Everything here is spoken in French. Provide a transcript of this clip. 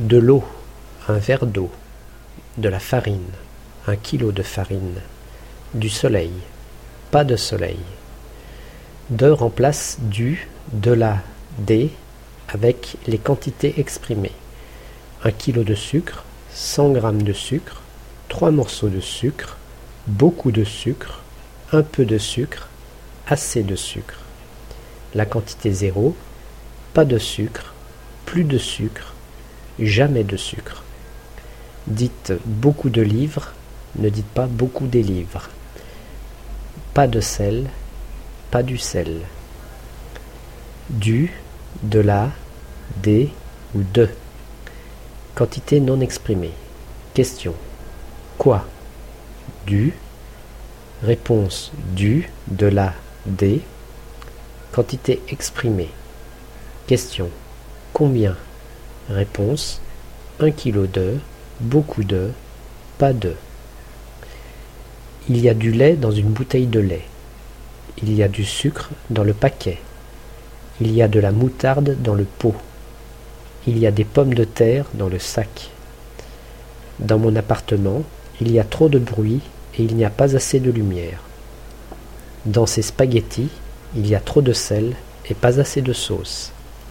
De l'eau, un verre d'eau. De la farine, un kilo de farine. Du soleil, pas de soleil. De remplace du, de la, des avec les quantités exprimées. Un kilo de sucre, 100 g de sucre, trois morceaux de sucre, beaucoup de sucre, un peu de sucre, assez de sucre. La quantité zéro, pas de sucre, plus de sucre, jamais de sucre. Dites beaucoup de livres, ne dites pas beaucoup des livres. Pas de sel, pas du sel. Du, de la, des ou de. Quantité non exprimée. Question. Quoi? Du. Réponse du, de la, des. Quantité exprimée. Question. Combien? Réponse un kilo de, beaucoup de, pas de. Il y a du lait dans une bouteille de lait. Il y a du sucre dans le paquet. Il y a de la moutarde dans le pot. Il y a des pommes de terre dans le sac. Dans mon appartement, il y a trop de bruit et il n'y a pas assez de lumière. Dans ces spaghettis, il y a trop de sel et pas assez de sauce.